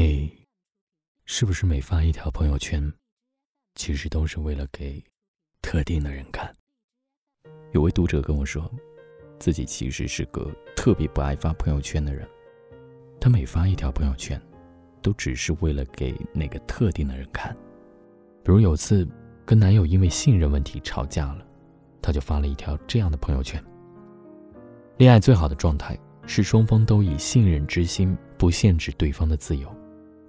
你是不是每发一条朋友圈，其实都是为了给特定的人看？有位读者跟我说，自己其实是个特别不爱发朋友圈的人。他每发一条朋友圈，都只是为了给那个特定的人看。比如有次跟男友因为信任问题吵架了，他就发了一条这样的朋友圈：恋爱最好的状态是双方都以信任之心，不限制对方的自由。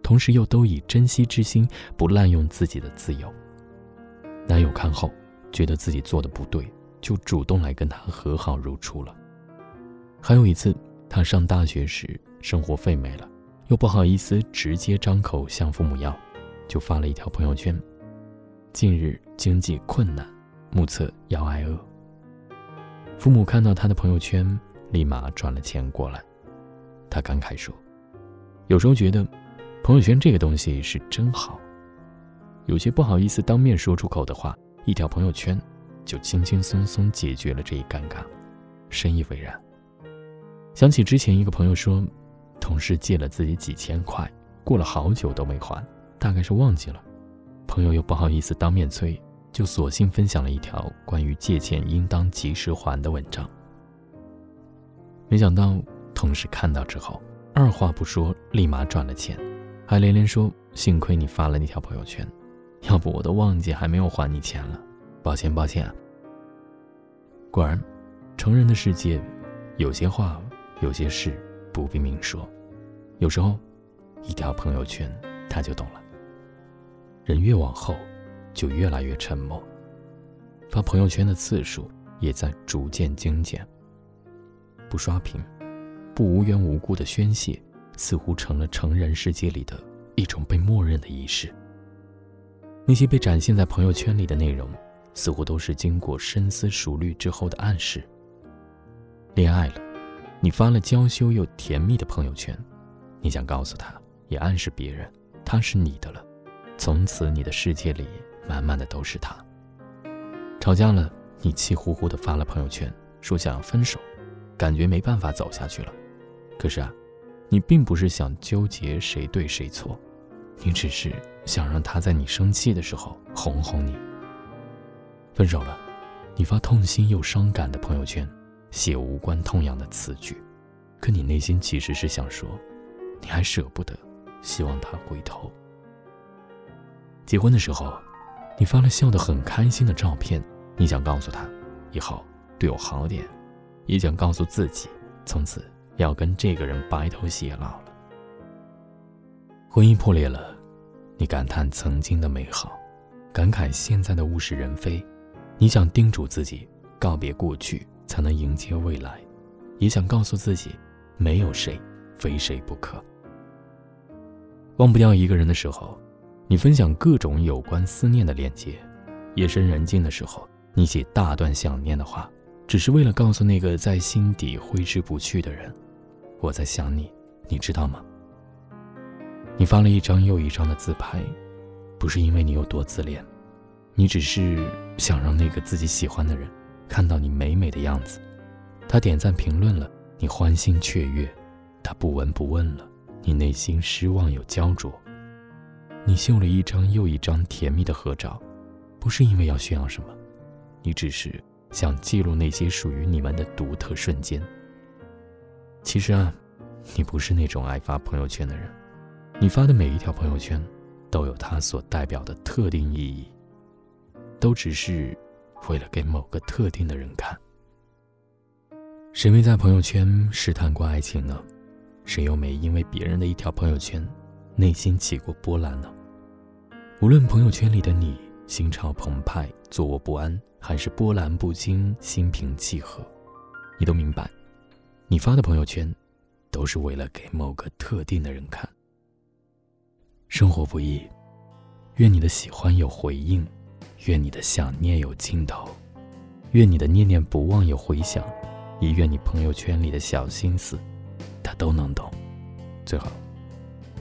同时又都以珍惜之心，不滥用自己的自由。男友看后，觉得自己做的不对，就主动来跟他和好如初了。还有一次，他上大学时生活费没了，又不好意思直接张口向父母要，就发了一条朋友圈：“近日经济困难，目测要挨饿。”父母看到他的朋友圈，立马转了钱过来。他感慨说：“有时候觉得。”朋友圈这个东西是真好，有些不好意思当面说出口的话，一条朋友圈就轻轻松松解决了这一尴尬，深以为然。想起之前一个朋友说，同事借了自己几千块，过了好久都没还，大概是忘记了，朋友又不好意思当面催，就索性分享了一条关于借钱应当及时还的文章。没想到同事看到之后，二话不说，立马转了钱。还连连说：“幸亏你发了那条朋友圈，要不我都忘记还没有还你钱了，抱歉抱歉啊。”果然，成人的世界，有些话、有些事不必明说，有时候，一条朋友圈他就懂了。人越往后，就越来越沉默，发朋友圈的次数也在逐渐精简。不刷屏，不无缘无故的宣泄。似乎成了成人世界里的一种被默认的仪式。那些被展现在朋友圈里的内容，似乎都是经过深思熟虑之后的暗示。恋爱了，你发了娇羞又甜蜜的朋友圈，你想告诉他，也暗示别人，他是你的了。从此，你的世界里满满的都是他。吵架了，你气呼呼的发了朋友圈，说想要分手，感觉没办法走下去了。可是啊。你并不是想纠结谁对谁错，你只是想让他在你生气的时候哄哄你。分手了，你发痛心又伤感的朋友圈，写无关痛痒的词句，可你内心其实是想说，你还舍不得，希望他回头。结婚的时候，你发了笑得很开心的照片，你想告诉他，以后对我好点，也想告诉自己，从此。要跟这个人白头偕老了。婚姻破裂了，你感叹曾经的美好，感慨现在的物是人非。你想叮嘱自己，告别过去才能迎接未来，也想告诉自己，没有谁非谁不可。忘不掉一个人的时候，你分享各种有关思念的链接；夜深人静的时候，你写大段想念的话，只是为了告诉那个在心底挥之不去的人。我在想你，你知道吗？你发了一张又一张的自拍，不是因为你有多自恋，你只是想让那个自己喜欢的人看到你美美的样子。他点赞评论了，你欢欣雀跃；他不闻不问了，你内心失望又焦灼。你秀了一张又一张甜蜜的合照，不是因为要炫耀什么，你只是想记录那些属于你们的独特瞬间。其实啊，你不是那种爱发朋友圈的人，你发的每一条朋友圈，都有它所代表的特定意义，都只是为了给某个特定的人看。谁没在朋友圈试探过爱情呢？谁又没因为别人的一条朋友圈，内心起过波澜呢？无论朋友圈里的你心潮澎湃、坐卧不安，还是波澜不惊、心平气和，你都明白。你发的朋友圈，都是为了给某个特定的人看。生活不易，愿你的喜欢有回应，愿你的想念有尽头，愿你的念念不忘有回响，也愿你朋友圈里的小心思，他都能懂。最后，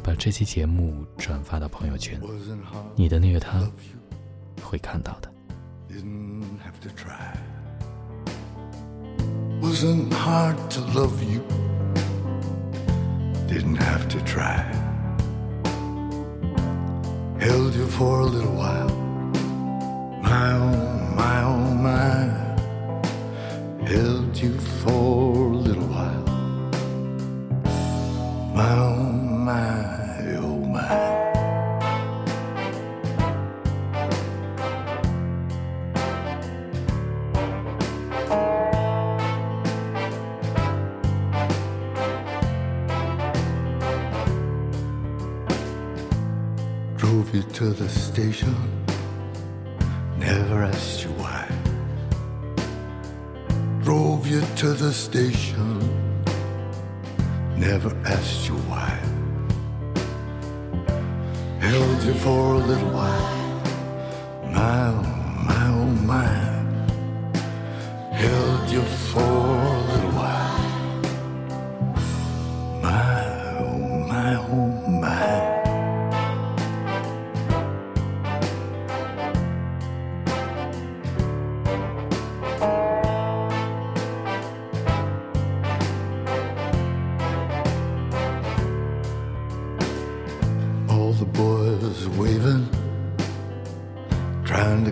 把这期节目转发到朋友圈，你的那个他会看到的。wasn't hard to love you. Didn't have to try. Held you for a little while you to the station, never asked you why. Drove you to the station, never asked you why. Held you for a little while, my oh, my oh my. Held you for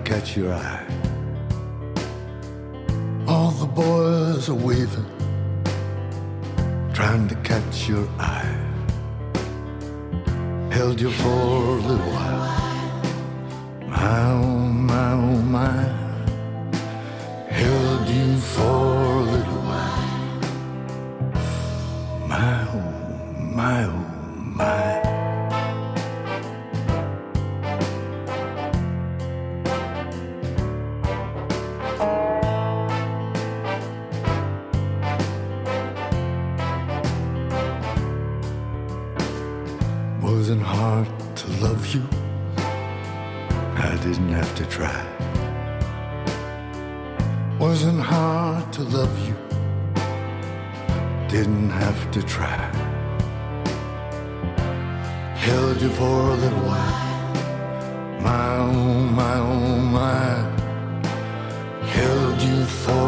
catch your eye. All the boys are waving, trying to catch your eye. Held you for a little while. My oh, my oh, my. To try. Wasn't hard to love you. Didn't have to try. Held you for a little while. My oh, my oh, my. Held you for